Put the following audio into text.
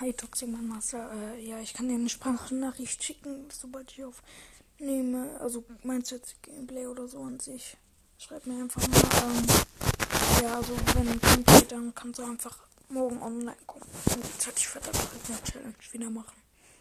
Hi Toximan Master, äh, ja, ich kann dir eine Sprachnachricht schicken, sobald ich aufnehme. Also meinst du jetzt Gameplay oder so an sich? Schreib mir einfach mal, ähm, ja, also wenn Gameplay, dann kannst du einfach morgen online kommen. Und jetzt hatte ich verdammt eine Challenge wieder machen.